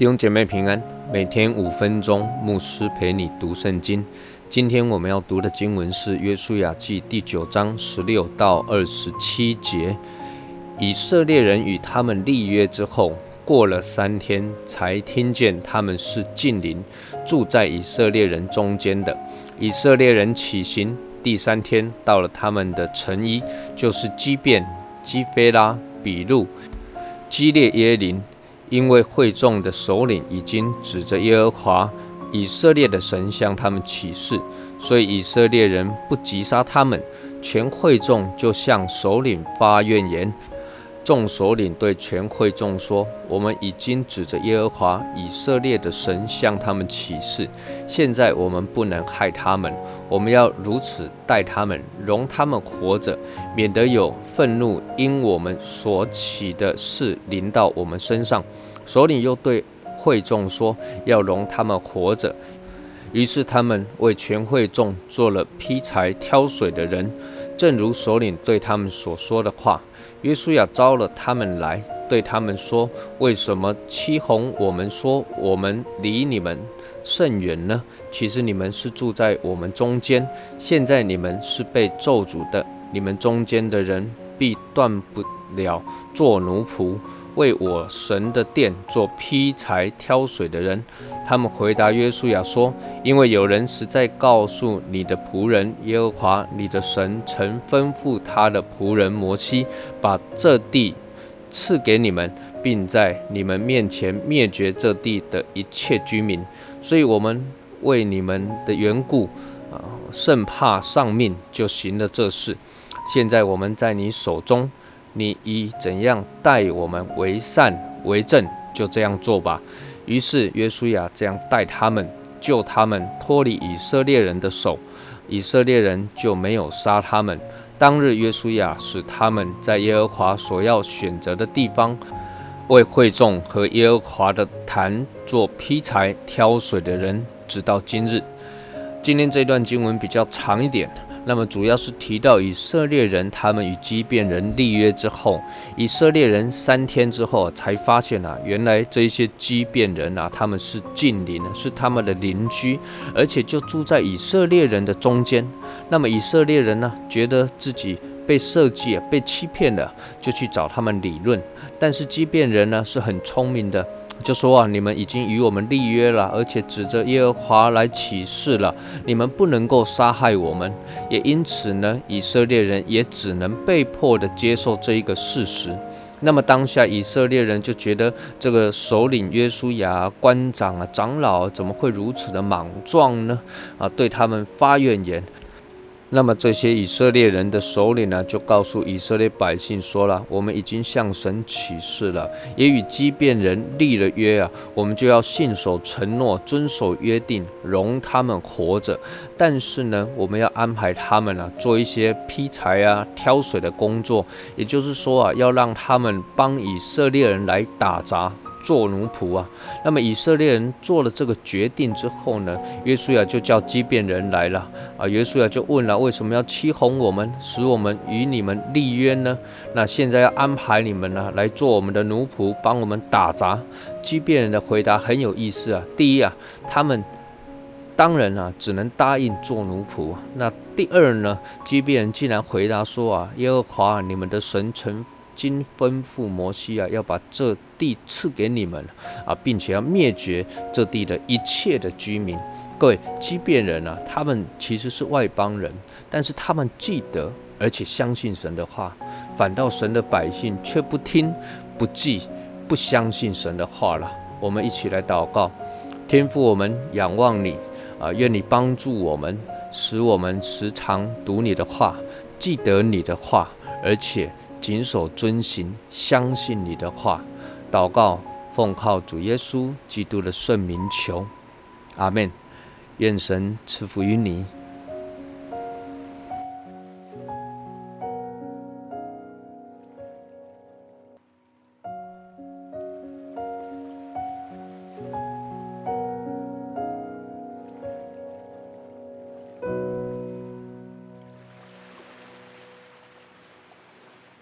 弟兄姐妹平安，每天五分钟，牧师陪你读圣经。今天我们要读的经文是《约书亚记》第九章十六到二十七节。以色列人与他们立约之后，过了三天，才听见他们是近邻，住在以色列人中间的。以色列人起行，第三天到了他们的城邑，就是基变、基菲拉、比路、基列耶林。因为会众的首领已经指着耶和华以色列的神向他们起誓，所以以色列人不击杀他们，全会众就向首领发怨言。众首领对全会众说：“我们已经指着耶和华以色列的神向他们起誓，现在我们不能害他们，我们要如此待他们，容他们活着，免得有愤怒因我们所起的事临到我们身上。”首领又对会众说：“要容他们活着。”于是他们为全会众做了劈柴、挑水的人。正如首领对他们所说的话，约书亚招了他们来，对他们说：“为什么欺哄我们，说我们离你们甚远呢？其实你们是住在我们中间。现在你们是被咒诅的，你们中间的人必断不了做奴仆。”为我神的殿做劈柴挑水的人，他们回答约书亚说：“因为有人实在告诉你的仆人耶和华你的神曾吩咐他的仆人摩西，把这地赐给你们，并在你们面前灭绝这地的一切居民。所以，我们为你们的缘故，啊，甚怕丧命，就行了这事。现在我们在你手中。”你以怎样待我们为善为正，就这样做吧。于是约书亚这样待他们，救他们脱离以色列人的手，以色列人就没有杀他们。当日约书亚使他们在耶和华所要选择的地方，为会众和耶和华的坛做劈柴挑水的人，直到今日。今天这段经文比较长一点。那么主要是提到以色列人，他们与基变人立约之后，以色列人三天之后才发现啊，原来这些基变人啊，他们是近邻，是他们的邻居，而且就住在以色列人的中间。那么以色列人呢，觉得自己被设计、被欺骗了，就去找他们理论。但是基变人呢，是很聪明的。就说啊，你们已经与我们立约了，而且指着耶和华来起誓了，你们不能够杀害我们。也因此呢，以色列人也只能被迫的接受这一个事实。那么当下以色列人就觉得这个首领约书亚、官长啊、长老怎么会如此的莽撞呢？啊，对他们发怨言。那么这些以色列人的首领呢，就告诉以色列百姓说了：“我们已经向神起誓了，也与基变人立了约啊，我们就要信守承诺，遵守约定，容他们活着。但是呢，我们要安排他们啊，做一些劈柴啊、挑水的工作，也就是说啊，要让他们帮以色列人来打杂。”做奴仆啊！那么以色列人做了这个决定之后呢，约书亚就叫基变人来了啊。约书亚就问了：为什么要欺哄我们，使我们与你们立约呢？那现在要安排你们呢来做我们的奴仆，帮我们打杂。基变人的回答很有意思啊。第一啊，他们当然啊只能答应做奴仆。那第二呢，基变人竟然回答说啊：耶和华你们的神曾。经吩咐摩西啊，要把这地赐给你们啊，并且要灭绝这地的一切的居民。各位基变人啊，他们其实是外邦人，但是他们记得而且相信神的话，反倒神的百姓却不听、不记、不相信神的话了。我们一起来祷告，天父，我们仰望你啊，愿你帮助我们，使我们时常读你的话，记得你的话，而且。谨守遵行，相信你的话，祷告，奉靠主耶稣基督的圣名求，阿门。愿神赐福于你。